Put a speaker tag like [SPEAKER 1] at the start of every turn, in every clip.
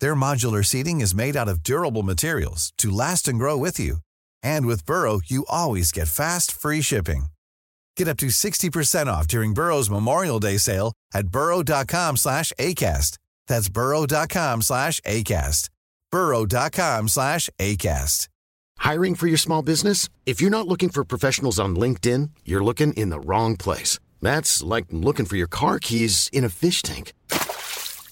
[SPEAKER 1] Their modular seating is made out of durable materials to last and grow with you. And with Burrow, you always get fast, free shipping. Get up to 60% off during Burrow's Memorial Day sale at burrow.com slash ACAST. That's burrow.com slash ACAST. burrow.com slash ACAST.
[SPEAKER 2] Hiring for your small business? If you're not looking for professionals on LinkedIn, you're looking in the wrong place. That's like looking for your car keys in a fish tank.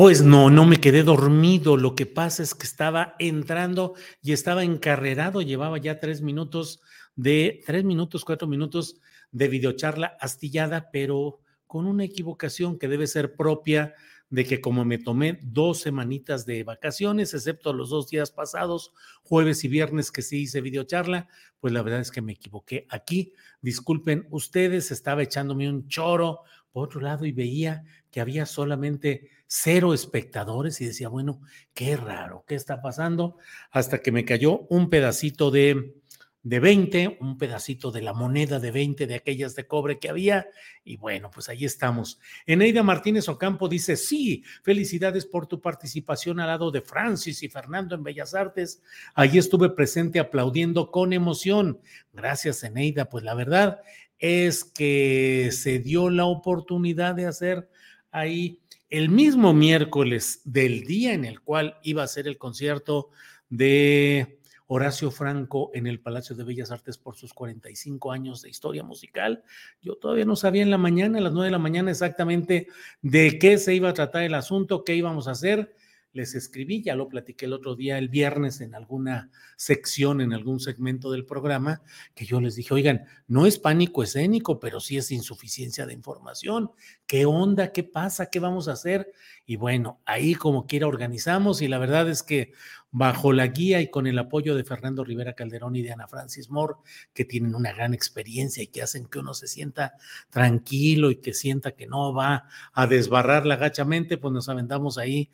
[SPEAKER 3] Pues no, no me quedé dormido. Lo que pasa es que estaba entrando y estaba encarrerado. Llevaba ya tres minutos de, tres minutos, cuatro minutos de videocharla astillada, pero con una equivocación que debe ser propia de que como me tomé dos semanitas de vacaciones, excepto los dos días pasados, jueves y viernes que sí hice videocharla, pues la verdad es que me equivoqué aquí. Disculpen ustedes, estaba echándome un choro por otro lado y veía que había solamente cero espectadores y decía, bueno, qué raro, ¿qué está pasando? Hasta que me cayó un pedacito de, de 20, un pedacito de la moneda de 20 de aquellas de cobre que había. Y bueno, pues ahí estamos. Eneida Martínez Ocampo dice, sí, felicidades por tu participación al lado de Francis y Fernando en Bellas Artes. Allí estuve presente aplaudiendo con emoción. Gracias, Eneida. Pues la verdad es que se dio la oportunidad de hacer ahí el mismo miércoles del día en el cual iba a ser el concierto de Horacio Franco en el Palacio de Bellas Artes por sus 45 años de historia musical. Yo todavía no sabía en la mañana, a las 9 de la mañana exactamente de qué se iba a tratar el asunto, qué íbamos a hacer les escribí, ya lo platiqué el otro día, el viernes, en alguna sección, en algún segmento del programa, que yo les dije, oigan, no es pánico escénico, pero sí es insuficiencia de información. ¿Qué onda? ¿Qué pasa? ¿Qué vamos a hacer? Y bueno, ahí como quiera organizamos y la verdad es que bajo la guía y con el apoyo de Fernando Rivera Calderón y de Ana Francis Moore, que tienen una gran experiencia y que hacen que uno se sienta tranquilo y que sienta que no va a desbarrar la gachamente, pues nos aventamos ahí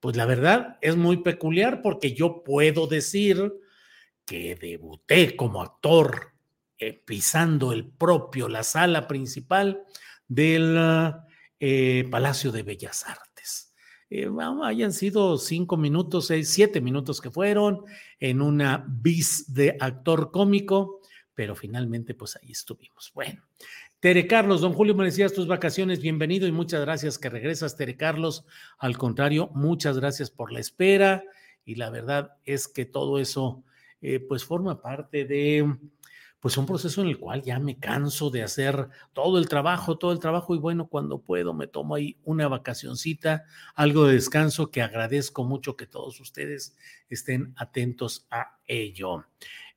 [SPEAKER 3] pues la verdad es muy peculiar porque yo puedo decir que debuté como actor eh, pisando el propio, la sala principal del eh, Palacio de Bellas Artes. Eh, hayan sido cinco minutos, seis, siete minutos que fueron en una bis de actor cómico, pero finalmente pues ahí estuvimos. Bueno, Tere Carlos, don Julio, me decías tus vacaciones, bienvenido y muchas gracias que regresas, Tere Carlos. Al contrario, muchas gracias por la espera y la verdad es que todo eso eh, pues forma parte de pues un proceso en el cual ya me canso de hacer todo el trabajo, todo el trabajo y bueno, cuando puedo me tomo ahí una vacacioncita, algo de descanso que agradezco mucho que todos ustedes estén atentos a ello.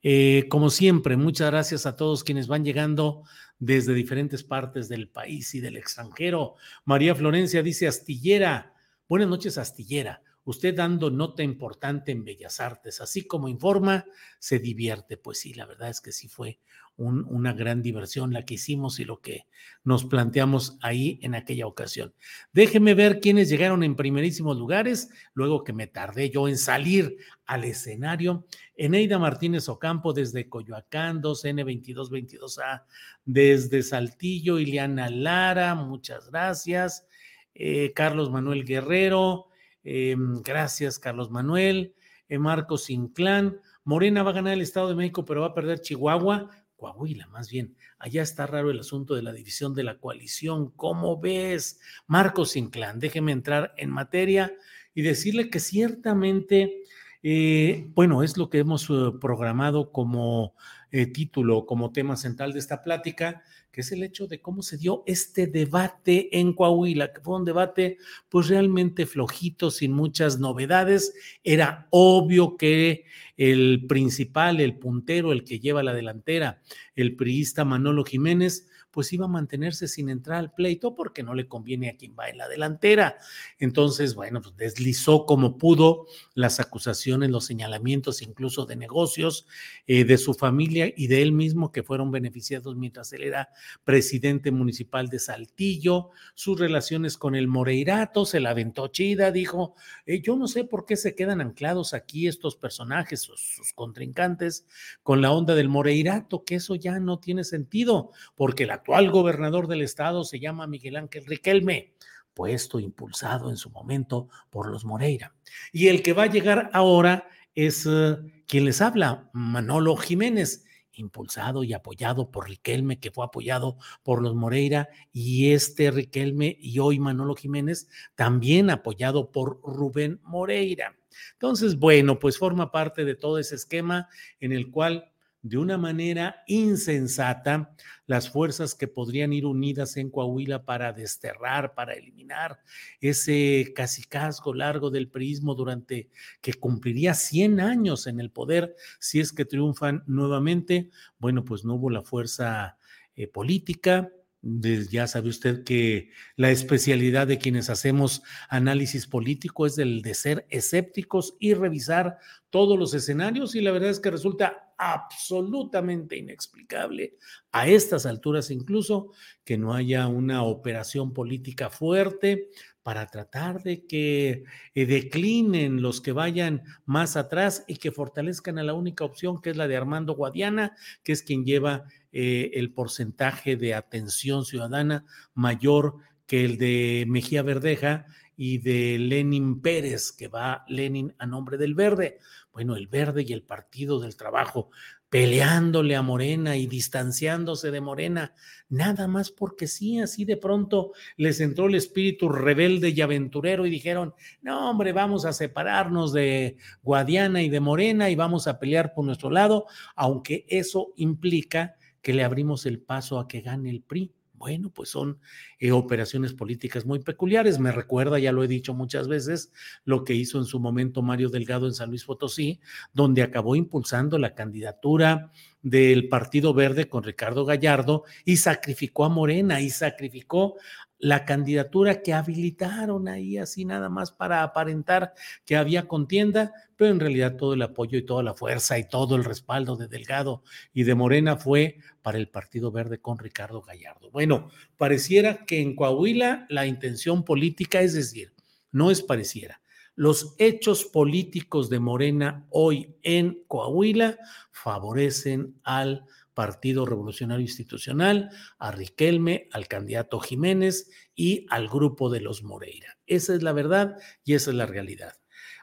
[SPEAKER 3] Eh, como siempre, muchas gracias a todos quienes van llegando desde diferentes partes del país y del extranjero. María Florencia dice Astillera. Buenas noches, Astillera. Usted dando nota importante en Bellas Artes, así como informa, se divierte. Pues sí, la verdad es que sí fue una gran diversión la que hicimos y lo que nos planteamos ahí en aquella ocasión. Déjeme ver quiénes llegaron en primerísimos lugares, luego que me tardé yo en salir al escenario. Eneida Martínez Ocampo desde Coyoacán, 2N2222A, desde Saltillo, Ileana Lara, muchas gracias. Eh, Carlos Manuel Guerrero, eh, gracias Carlos Manuel. Eh, Marcos Inclán, Morena va a ganar el Estado de México, pero va a perder Chihuahua. Coahuila, más bien. Allá está raro el asunto de la división de la coalición. ¿Cómo ves? Marcos Inclán, déjeme entrar en materia y decirle que ciertamente, eh, bueno, es lo que hemos eh, programado como eh, título, como tema central de esta plática, que es el hecho de cómo se dio este debate en Coahuila, que fue un debate pues realmente flojito, sin muchas novedades. Era obvio que el principal, el puntero, el que lleva la delantera, el priista Manolo Jiménez, pues iba a mantenerse sin entrar al pleito porque no le conviene a quien va en la delantera. Entonces, bueno, pues deslizó como pudo las acusaciones, los señalamientos incluso de negocios eh, de su familia y de él mismo que fueron beneficiados mientras él era presidente municipal de Saltillo, sus relaciones con el Moreirato, se la aventó chida, dijo, eh, yo no sé por qué se quedan anclados aquí estos personajes, sus, sus contrincantes, con la onda del Moreirato, que eso ya no tiene sentido, porque la actual gobernador del estado se llama Miguel Ángel Riquelme, puesto, impulsado en su momento por los Moreira. Y el que va a llegar ahora es uh, quien les habla, Manolo Jiménez, impulsado y apoyado por Riquelme, que fue apoyado por los Moreira, y este Riquelme y hoy Manolo Jiménez, también apoyado por Rubén Moreira. Entonces, bueno, pues forma parte de todo ese esquema en el cual de una manera insensata las fuerzas que podrían ir unidas en Coahuila para desterrar, para eliminar ese casicazgo largo del prismo durante que cumpliría 100 años en el poder si es que triunfan nuevamente. Bueno, pues no hubo la fuerza eh, política, ya sabe usted que la especialidad de quienes hacemos análisis político es el de ser escépticos y revisar todos los escenarios y la verdad es que resulta absolutamente inexplicable a estas alturas incluso que no haya una operación política fuerte para tratar de que eh, declinen los que vayan más atrás y que fortalezcan a la única opción que es la de Armando Guadiana, que es quien lleva eh, el porcentaje de atención ciudadana mayor que el de Mejía Verdeja y de Lenin Pérez, que va Lenin a nombre del Verde. Bueno, el Verde y el Partido del Trabajo peleándole a Morena y distanciándose de Morena, nada más porque sí, así de pronto les entró el espíritu rebelde y aventurero y dijeron, no hombre, vamos a separarnos de Guadiana y de Morena y vamos a pelear por nuestro lado, aunque eso implica que le abrimos el paso a que gane el PRI. Bueno, pues son eh, operaciones políticas muy peculiares. Me recuerda, ya lo he dicho muchas veces, lo que hizo en su momento Mario Delgado en San Luis Potosí, donde acabó impulsando la candidatura del Partido Verde con Ricardo Gallardo y sacrificó a Morena y sacrificó la candidatura que habilitaron ahí así nada más para aparentar que había contienda, pero en realidad todo el apoyo y toda la fuerza y todo el respaldo de Delgado y de Morena fue para el Partido Verde con Ricardo Gallardo. Bueno, pareciera que en Coahuila la intención política, es decir, no es pareciera. Los hechos políticos de Morena hoy en Coahuila favorecen al Partido Revolucionario Institucional, a Riquelme, al candidato Jiménez y al grupo de los Moreira. Esa es la verdad y esa es la realidad.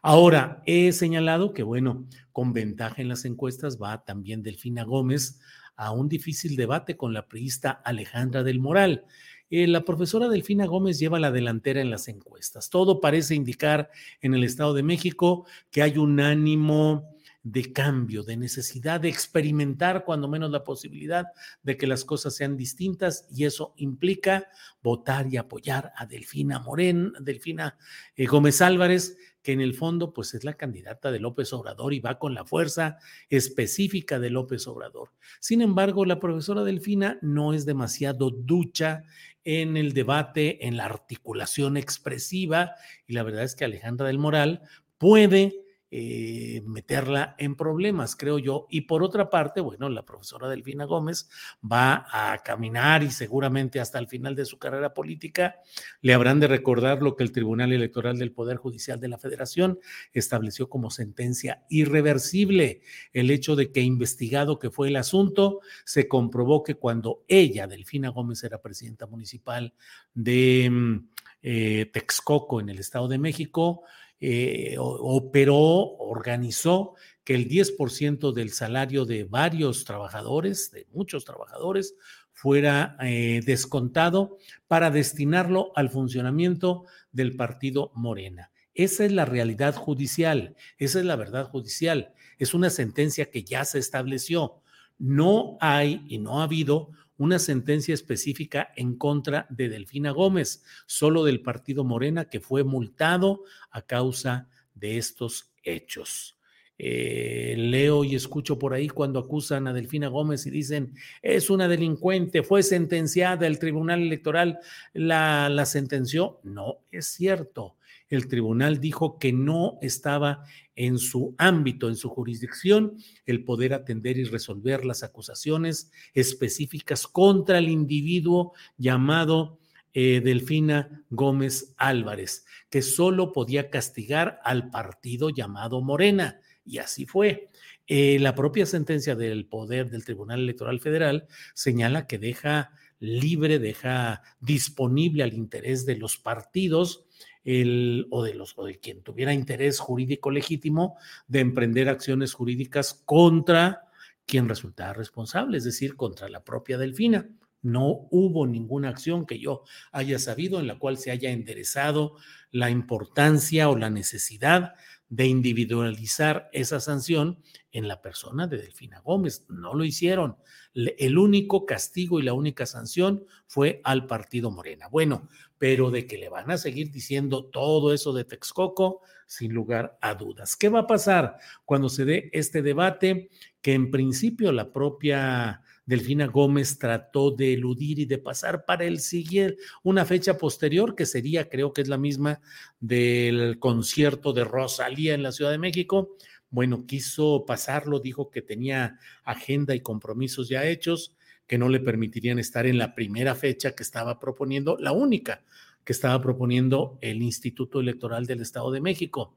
[SPEAKER 3] Ahora, he señalado que, bueno, con ventaja en las encuestas va también Delfina Gómez a un difícil debate con la priista Alejandra del Moral. Eh, la profesora Delfina Gómez lleva la delantera en las encuestas. Todo parece indicar en el Estado de México que hay un ánimo de cambio, de necesidad de experimentar cuando menos la posibilidad de que las cosas sean distintas y eso implica votar y apoyar a Delfina Morén, Delfina eh, Gómez Álvarez, que en el fondo pues es la candidata de López Obrador y va con la fuerza específica de López Obrador. Sin embargo, la profesora Delfina no es demasiado ducha en el debate, en la articulación expresiva y la verdad es que Alejandra del Moral puede eh, meterla en problemas, creo yo. Y por otra parte, bueno, la profesora Delfina Gómez va a caminar y seguramente hasta el final de su carrera política le habrán de recordar lo que el Tribunal Electoral del Poder Judicial de la Federación estableció como sentencia irreversible. El hecho de que investigado que fue el asunto, se comprobó que cuando ella, Delfina Gómez, era presidenta municipal de mm, eh, Texcoco en el Estado de México, eh, operó, organizó que el 10% del salario de varios trabajadores, de muchos trabajadores, fuera eh, descontado para destinarlo al funcionamiento del partido Morena. Esa es la realidad judicial, esa es la verdad judicial, es una sentencia que ya se estableció. no hay y no ha habido una sentencia específica en contra de Delfina Gómez, solo del partido Morena que fue multado a causa de estos hechos. Eh, leo y escucho por ahí cuando acusan a Delfina Gómez y dicen es una delincuente, fue sentenciada, el Tribunal Electoral la, la sentenció. No es cierto. El tribunal dijo que no estaba en su ámbito, en su jurisdicción, el poder atender y resolver las acusaciones específicas contra el individuo llamado eh, Delfina Gómez Álvarez, que solo podía castigar al partido llamado Morena. Y así fue. Eh, la propia sentencia del poder del Tribunal Electoral Federal señala que deja libre, deja disponible al interés de los partidos el, o, de los, o de quien tuviera interés jurídico legítimo de emprender acciones jurídicas contra quien resultara responsable, es decir, contra la propia Delfina. No hubo ninguna acción que yo haya sabido en la cual se haya enderezado la importancia o la necesidad de individualizar esa sanción en la persona de Delfina Gómez. No lo hicieron. El único castigo y la única sanción fue al partido Morena. Bueno, pero de que le van a seguir diciendo todo eso de Texcoco, sin lugar a dudas. ¿Qué va a pasar cuando se dé este debate? Que en principio la propia Delfina Gómez trató de eludir y de pasar para el siguiente, una fecha posterior que sería, creo que es la misma del concierto de Rosalía en la Ciudad de México. Bueno, quiso pasarlo, dijo que tenía agenda y compromisos ya hechos, que no le permitirían estar en la primera fecha que estaba proponiendo, la única que estaba proponiendo el Instituto Electoral del Estado de México.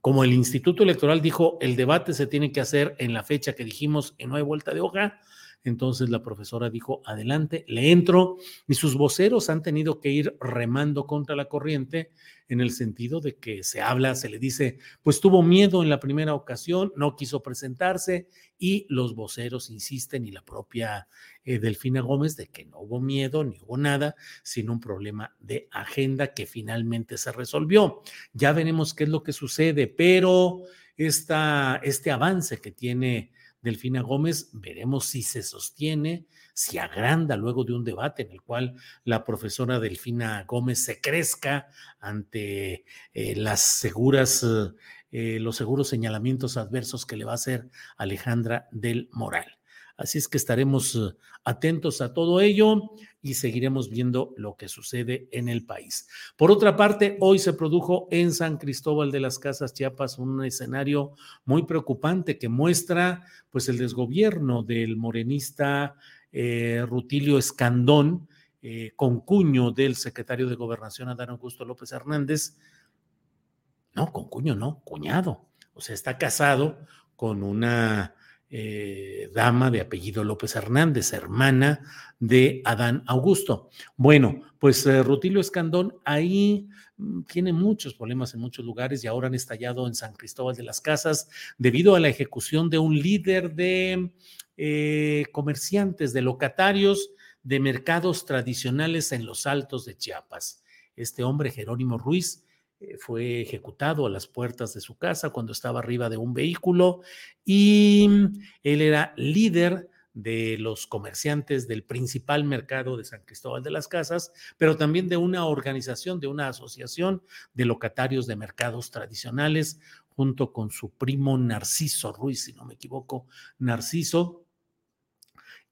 [SPEAKER 3] Como el Instituto Electoral dijo, el debate se tiene que hacer en la fecha que dijimos y no hay vuelta de hoja, entonces la profesora dijo, adelante, le entro y sus voceros han tenido que ir remando contra la corriente en el sentido de que se habla, se le dice, pues tuvo miedo en la primera ocasión, no quiso presentarse y los voceros insisten y la propia eh, Delfina Gómez de que no hubo miedo ni hubo nada, sino un problema de agenda que finalmente se resolvió. Ya veremos qué es lo que sucede, pero esta, este avance que tiene Delfina Gómez, veremos si se sostiene, si agranda luego de un debate en el cual la profesora Delfina Gómez se crezca ante eh, las seguras, eh, los seguros señalamientos adversos que le va a hacer Alejandra del Moral. Así es que estaremos eh, atentos a todo ello y seguiremos viendo lo que sucede en el país. Por otra parte, hoy se produjo en San Cristóbal de las Casas Chiapas un escenario muy preocupante que muestra pues el desgobierno del morenista eh, Rutilio Escandón, eh, con cuño del secretario de Gobernación Adán Augusto López Hernández. No, con cuño no, cuñado. O sea, está casado con una eh, dama de apellido López Hernández, hermana de Adán Augusto. Bueno, pues eh, Rutilio Escandón ahí mm, tiene muchos problemas en muchos lugares y ahora han estallado en San Cristóbal de las Casas debido a la ejecución de un líder de eh, comerciantes, de locatarios de mercados tradicionales en los altos de Chiapas. Este hombre, Jerónimo Ruiz, fue ejecutado a las puertas de su casa cuando estaba arriba de un vehículo y él era líder de los comerciantes del principal mercado de San Cristóbal de las Casas, pero también de una organización, de una asociación de locatarios de mercados tradicionales, junto con su primo Narciso Ruiz, si no me equivoco, Narciso.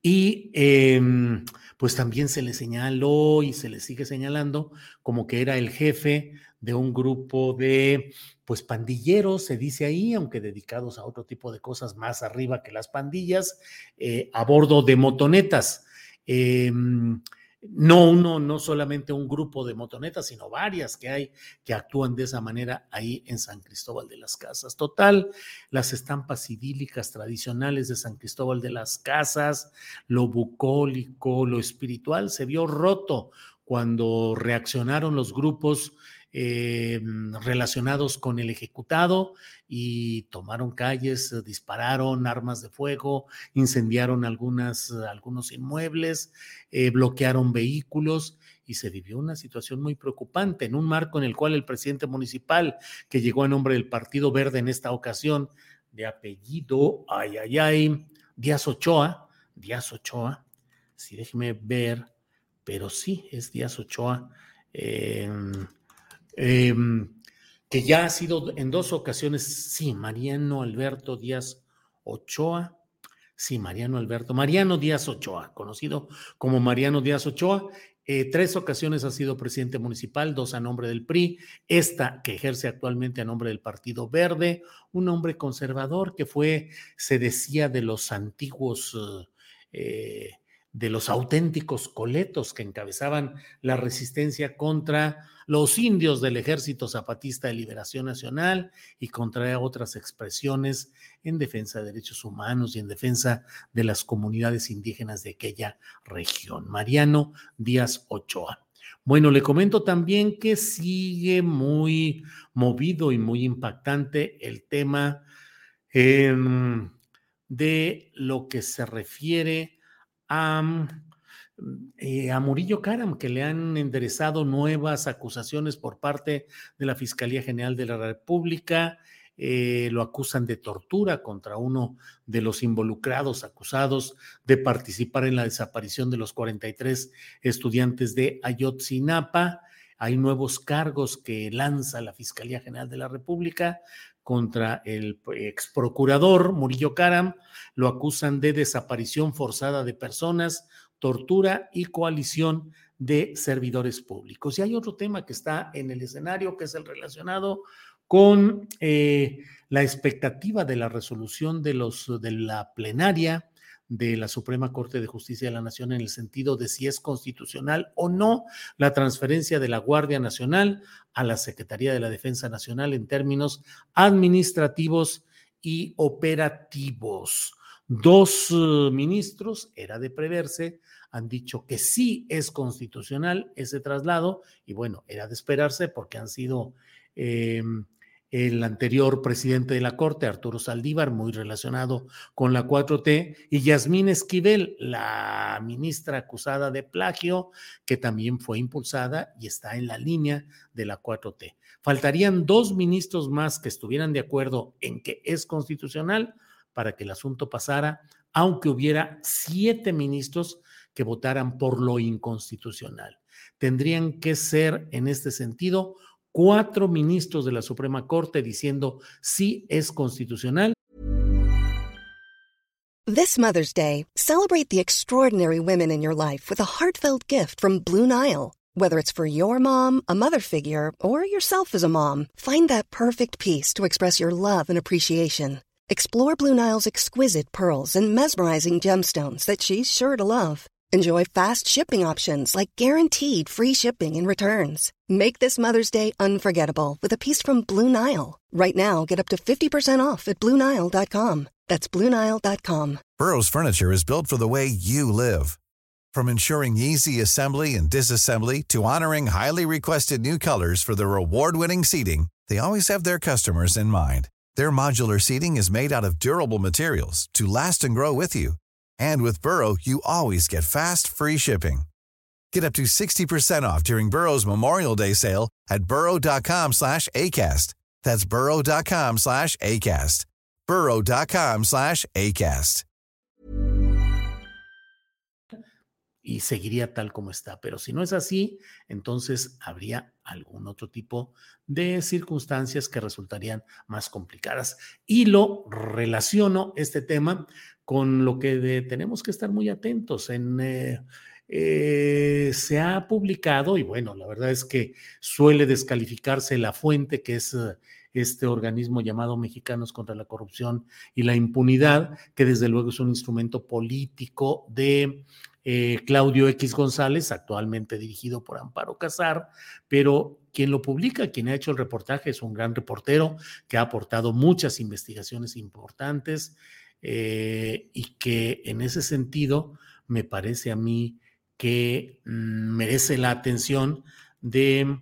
[SPEAKER 3] Y em, pues también se le señaló y se le sigue señalando como que era el jefe de un grupo de, pues, pandilleros, se dice ahí, aunque dedicados a otro tipo de cosas más arriba que las pandillas, eh, a bordo de motonetas. Em, no uno, no solamente un grupo de motonetas, sino varias que hay que actúan de esa manera ahí en San Cristóbal de las Casas. Total, las estampas idílicas tradicionales de San Cristóbal de las Casas, lo bucólico, lo espiritual, se vio roto cuando reaccionaron los grupos eh, relacionados con el ejecutado y tomaron calles, eh, dispararon armas de fuego, incendiaron algunas, algunos inmuebles, eh, bloquearon vehículos y se vivió una situación muy preocupante en un marco en el cual el presidente municipal, que llegó a nombre del Partido Verde en esta ocasión, de apellido, ay, ay, ay, Díaz Ochoa, Díaz Ochoa. Sí, déjeme ver, pero sí, es Díaz Ochoa. Em, em, que ya ha sido en dos ocasiones, sí, Mariano Alberto Díaz Ochoa. Sí, Mariano Alberto, Mariano Díaz Ochoa, conocido como Mariano Díaz Ochoa, eh, tres ocasiones ha sido presidente municipal, dos a nombre del PRI, esta que ejerce actualmente a nombre del Partido Verde, un hombre conservador que fue, se decía, de los antiguos, eh, de los auténticos coletos que encabezaban la resistencia contra los indios del Ejército Zapatista de Liberación Nacional y contra otras expresiones en defensa de derechos humanos y en defensa de las comunidades indígenas de aquella región. Mariano Díaz Ochoa. Bueno, le comento también que sigue muy movido y muy impactante el tema em, de lo que se refiere a eh, a Murillo Karam, que le han enderezado nuevas acusaciones por parte de la Fiscalía General de la República. Eh, lo acusan de tortura contra uno de los involucrados acusados de participar en la desaparición de los 43 estudiantes de Ayotzinapa. Hay nuevos cargos que lanza la Fiscalía General de la República contra el ex procurador Murillo Karam. Lo acusan de desaparición forzada de personas, tortura y coalición de servidores públicos. Y hay otro tema que está en el escenario, que es el relacionado con eh, la expectativa de la resolución de, los, de la plenaria de la Suprema Corte de Justicia de la Nación en el sentido de si es constitucional o no la transferencia de la Guardia Nacional a la Secretaría de la Defensa Nacional en términos administrativos y operativos. Dos uh, ministros, era de preverse, han dicho que sí es constitucional ese traslado y bueno, era de esperarse porque han sido em, el anterior presidente de la Corte, Arturo Saldívar, muy relacionado con la 4T, y Yasmín Esquivel, la ministra acusada de plagio, que también fue impulsada y está en la línea de la 4T. Faltarían dos ministros más que estuvieran de acuerdo en que es constitucional para que el asunto pasara, aunque hubiera siete ministros que votaran por lo inconstitucional. Tendrían que ser, en este sentido, cuatro ministros de la Suprema Corte diciendo sí es constitucional.
[SPEAKER 4] This Mother's Day, celebrate the extraordinary women in your life with a heartfelt gift from Blue Nile. Whether it's for your mom, a mother figure, or yourself as a mom, find that perfect piece to express your love and appreciation. Explore Blue Nile's exquisite pearls and mesmerizing gemstones that she's sure to love. Enjoy fast shipping options like guaranteed free shipping and returns. Make this Mother's Day unforgettable with a piece from Blue Nile. Right now, get up to 50% off at BlueNile.com. That's BlueNile.com.
[SPEAKER 1] Burrow's furniture is built for the way you live. From ensuring easy assembly and disassembly to honoring highly requested new colors for their award-winning seating, they always have their customers in mind. Their modular seating is made out of durable materials to last and grow with you. And with Burrow, you always get fast, free shipping. Get up to 60% off during Burrow's Memorial Day sale at burrow.com slash ACAST. That's burrow.com slash ACAST. burrow.com slash ACAST.
[SPEAKER 3] Y seguiría tal como está. Pero si no es así, entonces habría algún otro tipo de circunstancias que resultarían más complicadas. Y lo relaciono este tema con lo que tenemos que estar muy atentos. En, eh, eh, se ha publicado, y bueno, la verdad es que suele descalificarse la fuente, que es eh, este organismo llamado Mexicanos contra la Corrupción y la Impunidad, que desde luego es un instrumento político de eh, Claudio X González, actualmente dirigido por Amparo Casar, pero quien lo publica, quien ha hecho el reportaje, es un gran reportero que ha aportado muchas investigaciones importantes y que en ese sentido me parece a mí que mm, merece la atención de,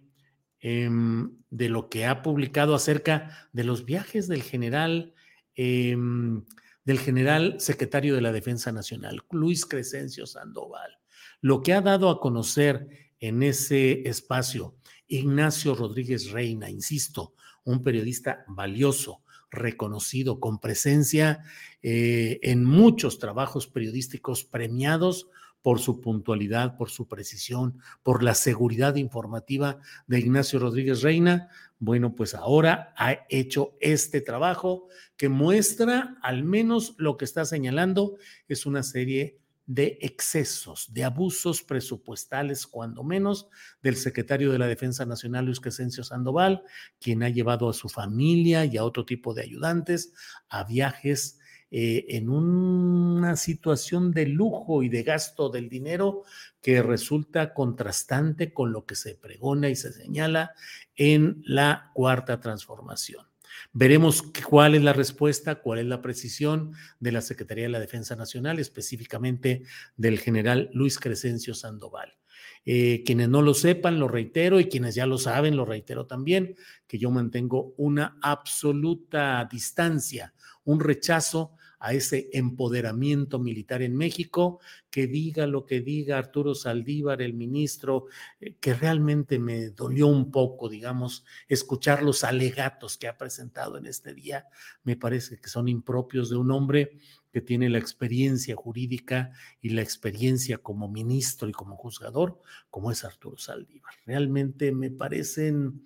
[SPEAKER 3] em, de lo que ha publicado acerca de los viajes del general. Em, del general secretario de la Defensa Nacional, Luis Crescencio Sandoval. Lo que ha dado a conocer en ese espacio Ignacio Rodríguez Reina, insisto, un periodista valioso, reconocido, con presencia eh, en muchos trabajos periodísticos premiados por su puntualidad, por su precisión, por la seguridad informativa de Ignacio Rodríguez Reina. Bueno, pues ahora ha hecho este trabajo que muestra al menos lo que está señalando es una serie de excesos, de abusos presupuestales, cuando menos, del secretario de la Defensa Nacional, Luis Crescencio Sandoval, quien ha llevado a su familia y a otro tipo de ayudantes a viajes eh, en una situación de lujo y de gasto del dinero que resulta contrastante con lo que se pregona y se señala en la cuarta transformación. Veremos cuál es la respuesta, cuál es la precisión de la Secretaría de la Defensa Nacional, específicamente del general Luis Crescencio Sandoval. Eh, quienes no lo sepan, lo reitero, y quienes ya lo saben, lo reitero también, que yo mantengo una absoluta distancia, un rechazo a ese empoderamiento militar en México, que diga lo que diga Arturo Saldívar, el ministro, eh, que realmente me dolió un poco, digamos, escuchar los alegatos que ha presentado en este día, me parece que son impropios de un hombre que tiene la experiencia jurídica y la experiencia como ministro y como juzgador, como es Arturo Saldívar. Realmente me parecen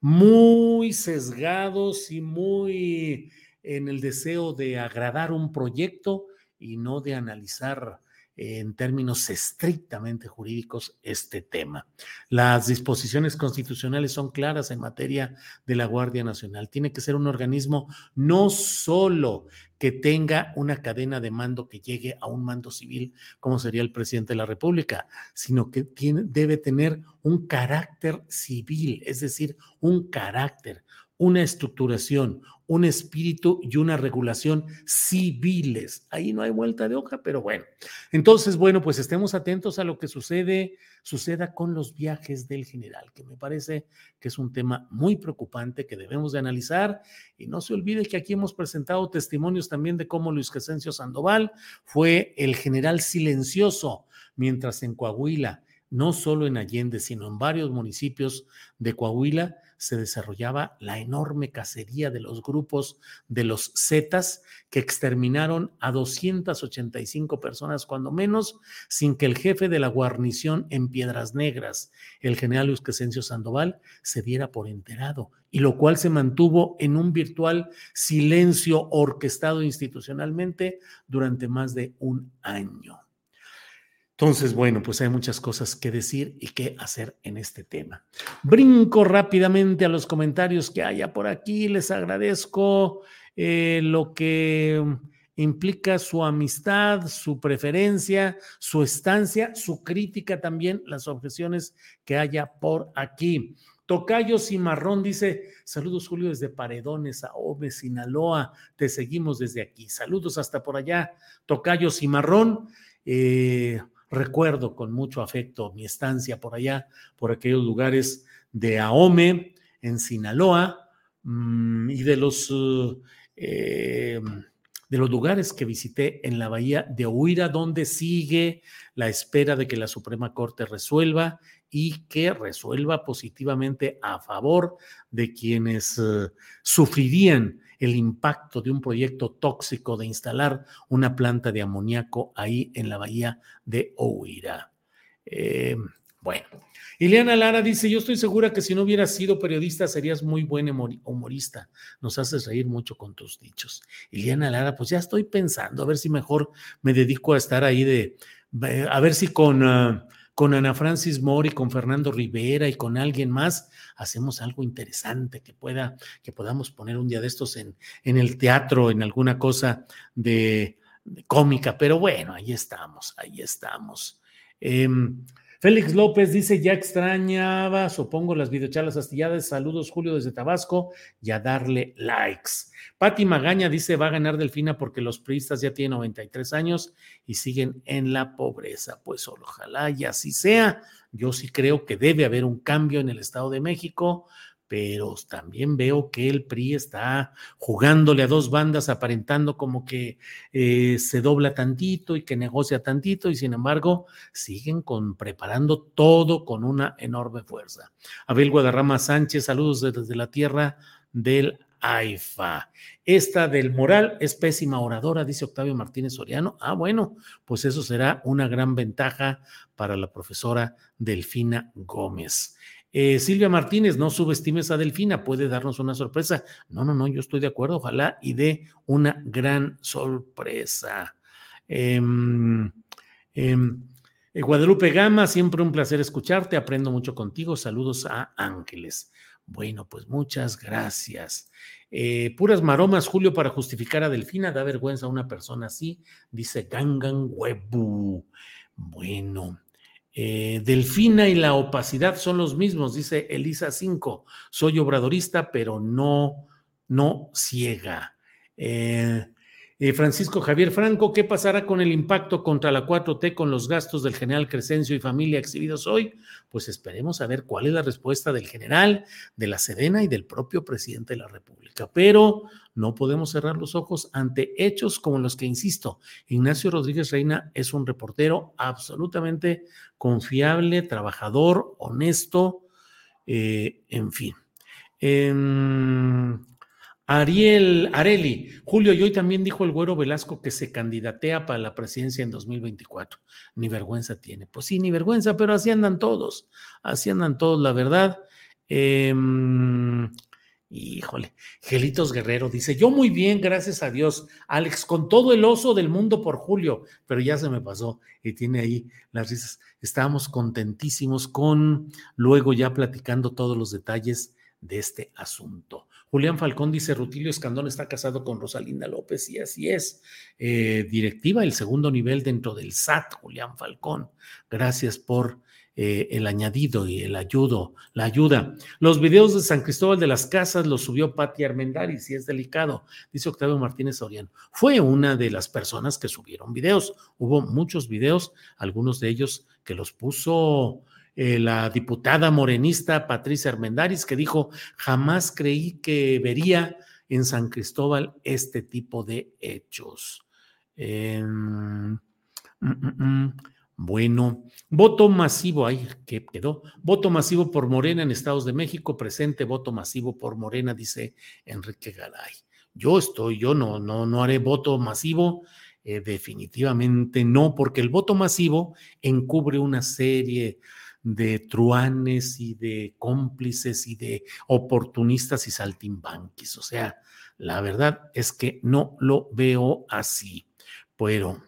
[SPEAKER 3] muy sesgados y muy en el deseo de agradar un proyecto y no de analizar en términos estrictamente jurídicos este tema. Las disposiciones constitucionales son claras en materia de la Guardia Nacional. Tiene que ser un organismo no solo que tenga una cadena de mando que llegue a un mando civil, como sería el presidente de la República, sino que debe tener un carácter civil, es decir, un carácter, una estructuración, un espíritu y una regulación civiles. Ahí no hay vuelta de hoja, pero bueno. Entonces, bueno, pues estemos atentos a lo que sucede, suceda con los viajes del general, que me parece que es un tema muy preocupante que debemos de analizar. Y no se olvide que aquí hemos presentado testimonios también de cómo Luis Crescencio Sandoval fue el general silencioso, mientras en Coahuila, no solo en Allende, sino en varios municipios de Coahuila, se desarrollaba la enorme cacería de los grupos de los Zetas que exterminaron a 285 personas, cuando menos, sin que el jefe de la guarnición en Piedras Negras, el general Luis Crescencio Sandoval, se diera por enterado, y lo cual se mantuvo en un virtual silencio orquestado institucionalmente durante más de un año. Entonces, bueno, pues hay muchas cosas que decir y que hacer en este tema. Brinco rápidamente a los comentarios que haya por aquí. Les agradezco eh, lo que implica su amistad, su preferencia, su estancia, su crítica también, las objeciones que haya por aquí. Tocayo Cimarrón dice: Saludos, Julio, desde Paredones, Ove, Sinaloa. Te seguimos desde aquí. Saludos hasta por allá. Tocayo Cimarrón. Eh, Recuerdo con mucho afecto mi estancia por allá, por aquellos lugares de Ahome, en Sinaloa, mm, y de los, eh, de los lugares que visité en la bahía de Huira, donde sigue la espera de que la Suprema Corte resuelva y que resuelva positivamente a favor de quienes eh, sufrirían el impacto de un proyecto tóxico de instalar una planta de amoníaco ahí en la bahía de Oira. Eh, bueno, Ileana Lara dice, yo estoy segura que si no hubieras sido periodista serías muy buen humorista. Nos haces reír mucho con tus dichos. Ileana Lara, pues ya estoy pensando, a ver si mejor me dedico a estar ahí de, a ver si con... Ah, con Ana Francis Mori, con Fernando Rivera y con alguien más, hacemos algo interesante que pueda, que podamos poner un día de estos en, en el teatro, en alguna cosa de, cómica, pero bueno, ahí estamos, ahí estamos. Em, Félix López dice, ya extrañaba, supongo, las videochalas astilladas. Saludos, Julio, desde Tabasco, y a darle likes. Pati Magaña dice, va a ganar Delfina porque los priistas ya tienen 93 años y siguen en la pobreza. Pues ojalá y así sea. Yo sí creo que debe haber un cambio en el Estado de México pero también veo que el PRI está jugándole a dos bandas, aparentando como que eh, se dobla tantito y que negocia tantito, y sin embargo siguen con, preparando todo con una enorme fuerza. Abel Guadarrama Sánchez, saludos desde la tierra del AIFA. Esta del moral es pésima oradora, dice Octavio Martínez Soriano. Ah, bueno, pues eso será una gran ventaja para la profesora Delfina Gómez. Eh, Silvia Martínez, no subestimes a Delfina, puede darnos una sorpresa. No, no, no, yo estoy de acuerdo, ojalá y dé una gran sorpresa. Em, em, eh, Guadalupe Gama, siempre un placer escucharte, aprendo mucho contigo. Saludos a Ángeles. Bueno, pues muchas gracias. Eh, puras maromas, Julio, para justificar a Delfina, da vergüenza a una persona así, dice Gangan Webu. Bueno, eh, Delfina y la opacidad son los mismos, dice Elisa 5. Soy obradorista, pero no, no ciega. Eh, Francisco Javier Franco, ¿qué pasará con el impacto contra la 4T con los gastos del general Crescencio y familia exhibidos hoy? Pues esperemos a ver cuál es la respuesta del general, de la Sedena y del propio presidente de la República. Pero no podemos cerrar los ojos ante hechos como los que, insisto, Ignacio Rodríguez Reina es un reportero absolutamente confiable, trabajador, honesto, eh, en fin. Em, Ariel Areli, Julio, y hoy también dijo el güero Velasco que se candidatea para la presidencia en 2024. Ni vergüenza tiene. Pues sí, ni vergüenza, pero así andan todos. Así andan todos, la verdad. Em, híjole, Gelitos Guerrero dice: Yo muy bien, gracias a Dios. Alex, con todo el oso del mundo por Julio, pero ya se me pasó y tiene ahí las risas. Estábamos contentísimos con luego ya platicando todos los detalles de este asunto. Julián Falcón dice, Rutilio Escandón está casado con Rosalinda López y así es. Eh, directiva, el segundo nivel dentro del SAT, Julián Falcón. Gracias por eh, el añadido y el ayudo, la ayuda. Los videos de San Cristóbal de las Casas los subió Patti Armendáriz y es delicado, dice Octavio Martínez Orián. Fue una de las personas que subieron videos. Hubo muchos videos, algunos de ellos que los puso eh, la diputada morenista Patricia Armendáriz, que dijo, jamás creí que vería en San Cristóbal este tipo de hechos. Em, mm, mm, mm. Bueno, voto masivo, ahí que quedó. Voto masivo por Morena en Estados de México, presente voto masivo por Morena, dice Enrique Garay. Yo estoy, yo no, no, no haré voto masivo, eh, definitivamente no, porque el voto masivo encubre una serie truanes y de cómplices y de oportunistas y saltimbanquis. O sea, la verdad es que no lo veo así. Pero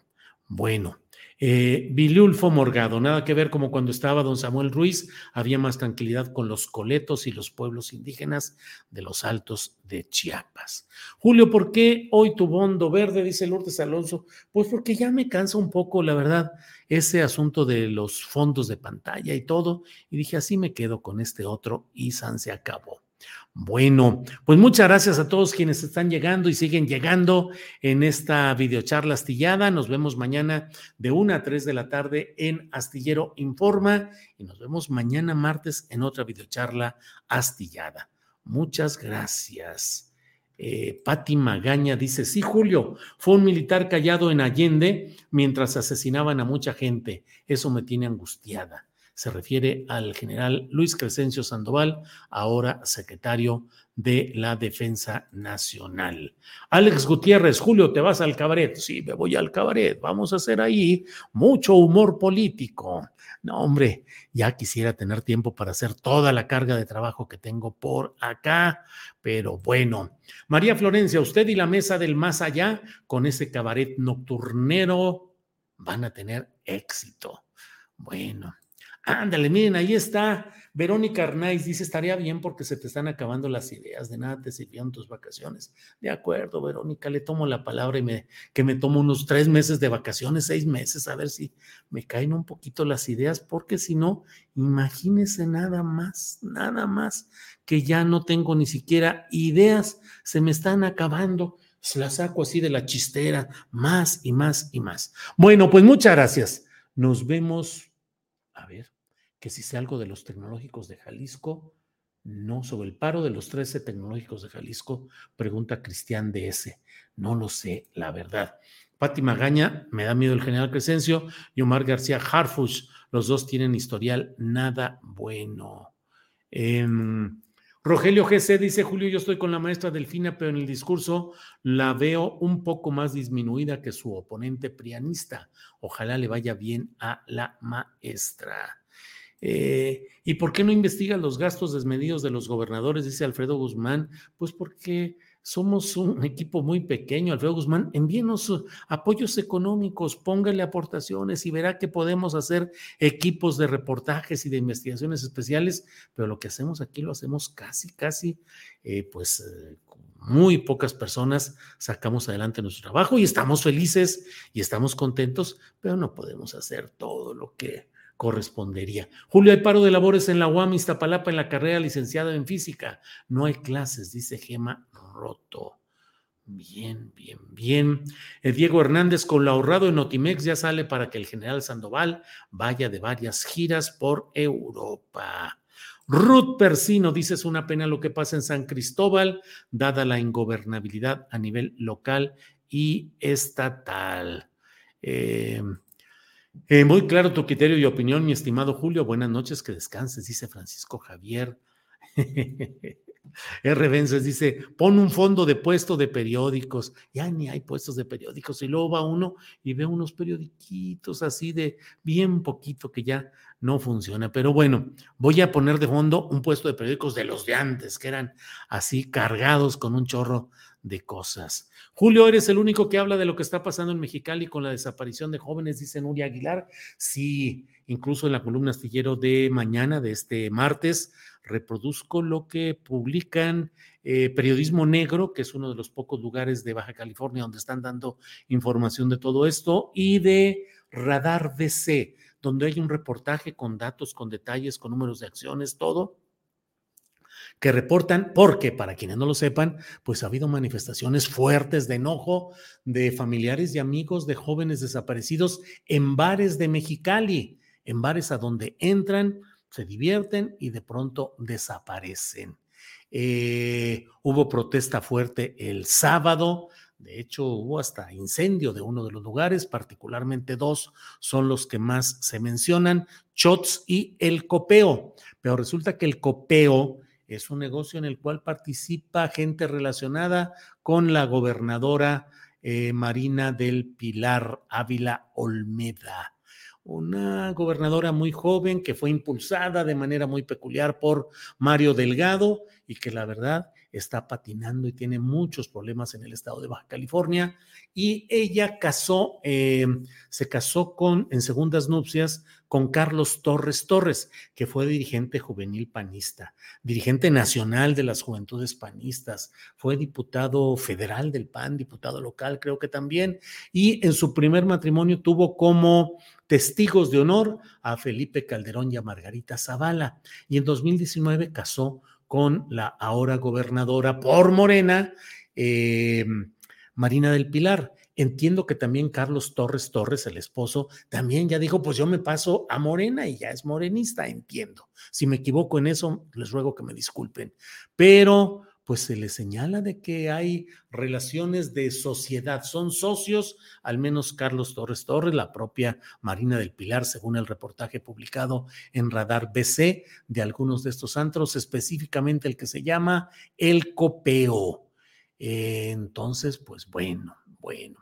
[SPEAKER 3] bueno, eh, Bilulfo Morgado, nada que ver como cuando estaba don Samuel Ruiz, había más tranquilidad con los coletos y los pueblos indígenas de los altos de Chiapas. Julio, ¿por qué hoy tu bondo verde? Dice Lourdes Alonso. Pues porque ya me cansa un poco, la verdad, ese asunto de los fondos de pantalla y todo. Y dije, así me quedo con este otro y San se acabó. Bueno, pues muchas gracias a todos quienes están llegando y siguen llegando en esta videocharla astillada. Nos vemos mañana de 1 a 3 de la tarde en Astillero Informa y nos vemos mañana martes en otra videocharla astillada. Muchas gracias. Eh, Patti Magaña dice, sí, Julio, fue un militar callado en Allende mientras asesinaban a mucha gente. Eso me tiene angustiada se refiere al general Luis Crescencio Sandoval, ahora secretario de la Defensa Nacional. Alex Gutiérrez, Julio, ¿te vas al cabaret? Sí, me voy al cabaret. Vamos a hacer ahí mucho humor político. No, hombre, ya quisiera tener tiempo para hacer toda la carga de trabajo que tengo por acá, pero bueno. María Florencia, usted y la mesa del más allá con ese cabaret nocturnero van a tener éxito. Bueno, Ándale, miren, ahí está. Verónica Arnaiz dice, estaría bien porque se te están acabando las ideas, de nada te sirvieron tus vacaciones. De acuerdo, Verónica, le tomo la palabra y me, que me tomo unos tres meses de vacaciones, seis meses, a ver si me caen un poquito las ideas, porque si no, imagínese nada más, nada más, que ya no tengo ni siquiera ideas, se me están acabando. Se las saco así de la chistera, más y más y más. Bueno, pues muchas gracias. Nos vemos. A ver que si sé algo de los tecnológicos de Jalisco, no, sobre el paro de los 13 tecnológicos de Jalisco, pregunta Cristian DS. No lo sé, la verdad. Pati Magaña, me da miedo el general Crescencio, y Omar García Harfush, los dos tienen historial nada bueno. Em, Rogelio GC dice, Julio, yo estoy con la maestra Delfina, pero en el discurso la veo un poco más disminuida que su oponente prianista. Ojalá le vaya bien a la maestra. Eh, ¿Y por qué no investiga los gastos desmedidos de los gobernadores? Dice Alfredo Guzmán. Pues porque somos un equipo muy pequeño. Alfredo Guzmán, envíenos apoyos económicos, póngale aportaciones y verá que podemos hacer equipos de reportajes y de investigaciones especiales, pero lo que hacemos aquí lo hacemos casi, casi, eh, pues... Eh, muy pocas personas sacamos adelante nuestro trabajo y estamos felices y estamos contentos, pero no podemos hacer todo lo que correspondería. Julio, hay paro de labores en la UAM Iztapalapa en la carrera licenciada en física. No hay clases, dice Gema Roto. Bien, bien, bien. El Diego Hernández con lo ahorrado en Notimex ya sale para que el general Sandoval vaya de varias giras por Europa. Ruth Persino dice es una pena lo que pasa en San Cristóbal, dada la ingobernabilidad a nivel local y estatal. Eh, eh, muy claro tu criterio y opinión, mi estimado Julio. Buenas noches, que descanses, dice Francisco Javier. R. Vences dice, pon un fondo de puesto de periódicos. Ya ni hay puestos de periódicos. Y luego va uno y ve unos periodiquitos así de bien poquito que ya no funciona. Pero bueno, voy a poner de fondo un puesto de periódicos de los de antes, que eran así cargados con un chorro de cosas. Julio, eres el único que habla de lo que está pasando en Mexicali con la desaparición de jóvenes, dice Nuria Aguilar. Sí, incluso en la columna astillero de mañana, de este martes, reproduzco lo que publican eh, Periodismo Negro, que es uno de los pocos lugares de Baja California donde están dando información de todo esto, y de Radar DC, donde hay un reportaje con datos, con detalles, con números de acciones, todo que reportan, porque para quienes no lo sepan, pues ha habido manifestaciones fuertes de enojo de familiares y amigos de jóvenes desaparecidos en bares de Mexicali, en bares a donde entran, se divierten y de pronto desaparecen. Eh, hubo protesta fuerte el sábado, de hecho, hubo hasta incendio de uno de los lugares, particularmente dos son los que más se mencionan, Chots y el Copeo. Pero resulta que el Copeo es un negocio en el cual participa gente relacionada con la gobernadora eh, Marina del Pilar Ávila Olmeda, una gobernadora muy joven que fue impulsada de manera muy peculiar por Mario Delgado y que la verdad está patinando y tiene muchos problemas en el estado de Baja California. Y ella casó, eh, se casó con, en segundas nupcias con Carlos Torres Torres, que fue dirigente juvenil panista, dirigente nacional de las juventudes panistas, fue diputado federal del PAN, diputado local creo que también, y en su primer matrimonio tuvo como testigos de honor a Felipe Calderón y a Margarita Zavala, y en 2019 casó con la ahora gobernadora por Morena, eh, Marina del Pilar. Entiendo que también Carlos Torres Torres, el esposo, también ya dijo, pues yo me paso a Morena y ya es morenista, entiendo. Si me equivoco en eso, les ruego que me disculpen. Pero pues se le señala de que hay relaciones de sociedad, son socios, al menos Carlos Torres Torres, la propia Marina del Pilar, según el reportaje publicado en Radar BC de algunos de estos antros, específicamente el que se llama El Copeo. Eh, entonces, pues bueno, bueno,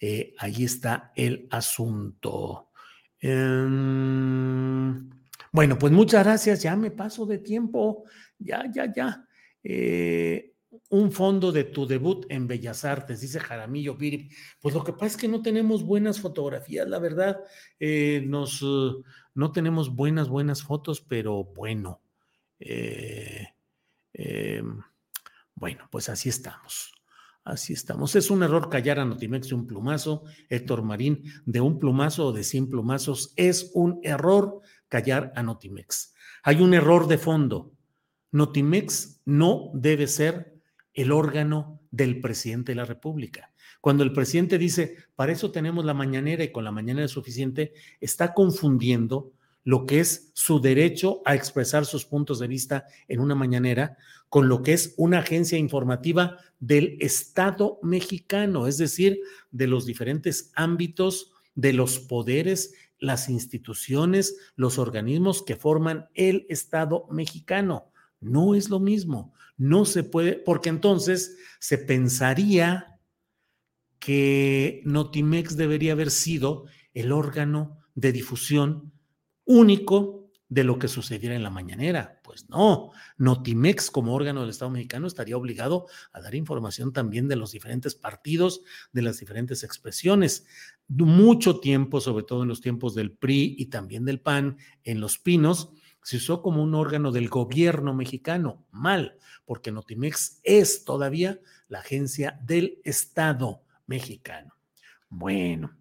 [SPEAKER 3] eh, ahí está el asunto. Em, bueno, pues muchas gracias, ya me paso de tiempo, ya, ya, ya. Eh, un fondo de tu debut en Bellas Artes, dice Jaramillo Viri. Pues lo que pasa es que no tenemos buenas fotografías, la verdad, eh, nos, uh, no tenemos buenas, buenas fotos, pero bueno. Eh, bueno, pues así estamos. Así estamos. Es un error callar a Notimex de un plumazo, Héctor Marín, de un plumazo o de 100 plumazos. Es un error callar a Notimex. Hay un error de fondo Notimex no debe ser el órgano del presidente de la República. Cuando el presidente dice, para eso tenemos la mañanera y con la mañanera es suficiente, está confundiendo lo que es su derecho a expresar sus puntos de vista en una mañanera con lo que es una agencia informativa del Estado mexicano, es decir, de los diferentes ámbitos de los poderes, las instituciones, los organismos que forman el Estado mexicano No es lo mismo. No se puede, porque entonces se pensaría que Notimex debería haber sido el órgano de difusión único de lo que sucediera en la mañanera. Pues no, Notimex como órgano del Estado mexicano estaría obligado a dar información también de los diferentes partidos, de las diferentes expresiones. Mucho tiempo, sobre todo en los tiempos del PRI y también del PAN, en Los Pinos, se usó como un órgano del gobierno mexicano. Mal, porque Notimex es todavía la agencia del Estado mexicano. Bueno,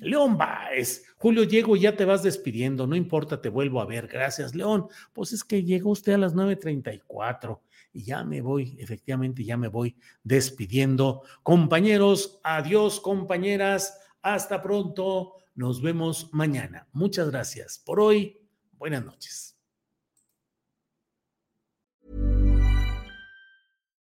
[SPEAKER 3] León Baez, Julio, llego y ya te vas despidiendo, no importa, te vuelvo a ver. Gracias, León. Pues es que llegó usted a las 9.34 y ya me voy, efectivamente, ya me voy despidiendo. Compañeros, adiós, compañeras, hasta pronto. Nos vemos mañana. Muchas gracias. Por hoy, buenas noches.